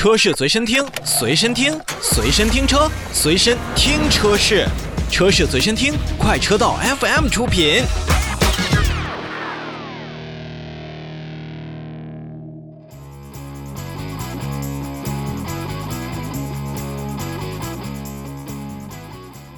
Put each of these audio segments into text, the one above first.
车市随身听，随身听，随身听车，随身听车市，车市随身听，快车道 FM 出品。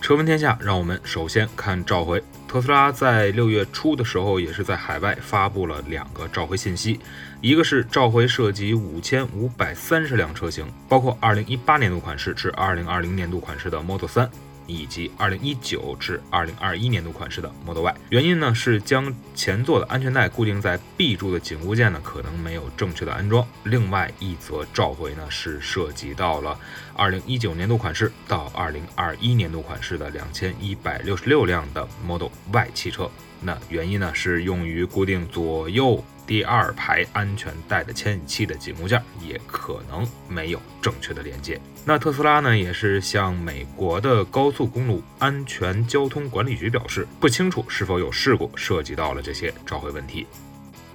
车闻天下，让我们首先看召回。特斯拉在六月初的时候，也是在海外发布了两个召回信息，一个是召回涉及五千五百三十辆车型，包括二零一八年度款式至二零二零年度款式的 Model 三。以及二零一九至二零二一年度款式的 Model Y，原因呢是将前座的安全带固定在 B 柱的紧固件呢可能没有正确的安装。另外一则召回呢是涉及到了二零一九年度款式到二零二一年度款式的两千一百六十六辆的 Model Y 汽车。那原因呢是用于固定左右第二排安全带的牵引器的紧固件也可能没有正确的连接。那特斯拉呢也是向美国的高速公路安全交通管理局表示，不清楚是否有事故涉及到了这些召回问题。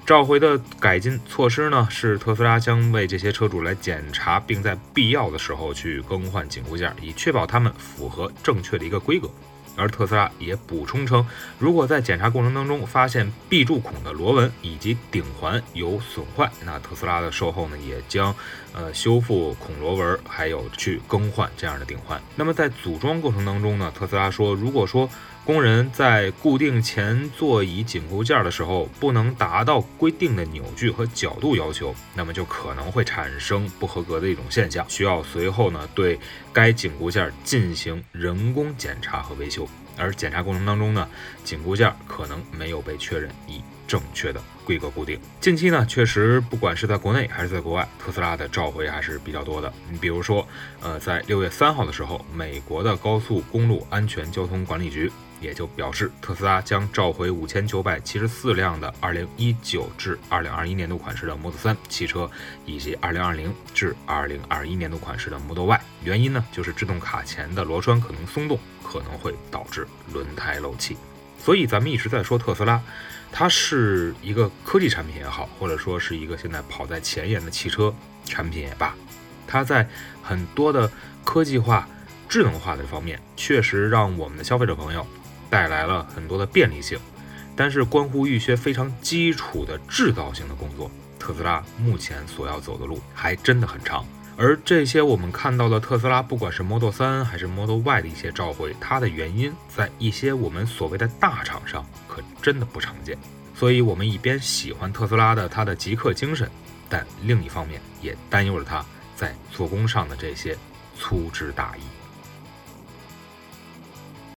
召回的改进措施呢是特斯拉将为这些车主来检查，并在必要的时候去更换紧固件，以确保他们符合正确的一个规格。而特斯拉也补充称，如果在检查过程当中发现 B 柱孔的螺纹以及顶环有损坏，那特斯拉的售后呢也将呃修复孔螺纹，还有去更换这样的顶环。那么在组装过程当中呢，特斯拉说，如果说工人在固定前座椅紧固件的时候不能达到规定的扭矩和角度要求，那么就可能会产生不合格的一种现象，需要随后呢对该紧固件进行人工检查和维修。而检查过程当中呢，紧固件可能没有被确认以正确的规格固定。近期呢，确实不管是在国内还是在国外，特斯拉的召回还是比较多的。你比如说，呃，在六月三号的时候，美国的高速公路安全交通管理局。也就表示，特斯拉将召回五千九百七十四辆的二零一九至二零二一年度款式的 Model 3汽车，以及二零二零至二零二一年度款式的 Model Y。原因呢，就是制动卡钳的螺栓可能松动，可能会导致轮胎漏气。所以咱们一直在说特斯拉，它是一个科技产品也好，或者说是一个现在跑在前沿的汽车产品也罢，它在很多的科技化、智能化的方面，确实让我们的消费者朋友。带来了很多的便利性，但是关乎一些非常基础的制造性的工作，特斯拉目前所要走的路还真的很长。而这些我们看到的特斯拉，不管是 Model 3还是 Model Y 的一些召回，它的原因在一些我们所谓的大厂上可真的不常见。所以，我们一边喜欢特斯拉的它的极客精神，但另一方面也担忧着它在做工上的这些粗枝大叶。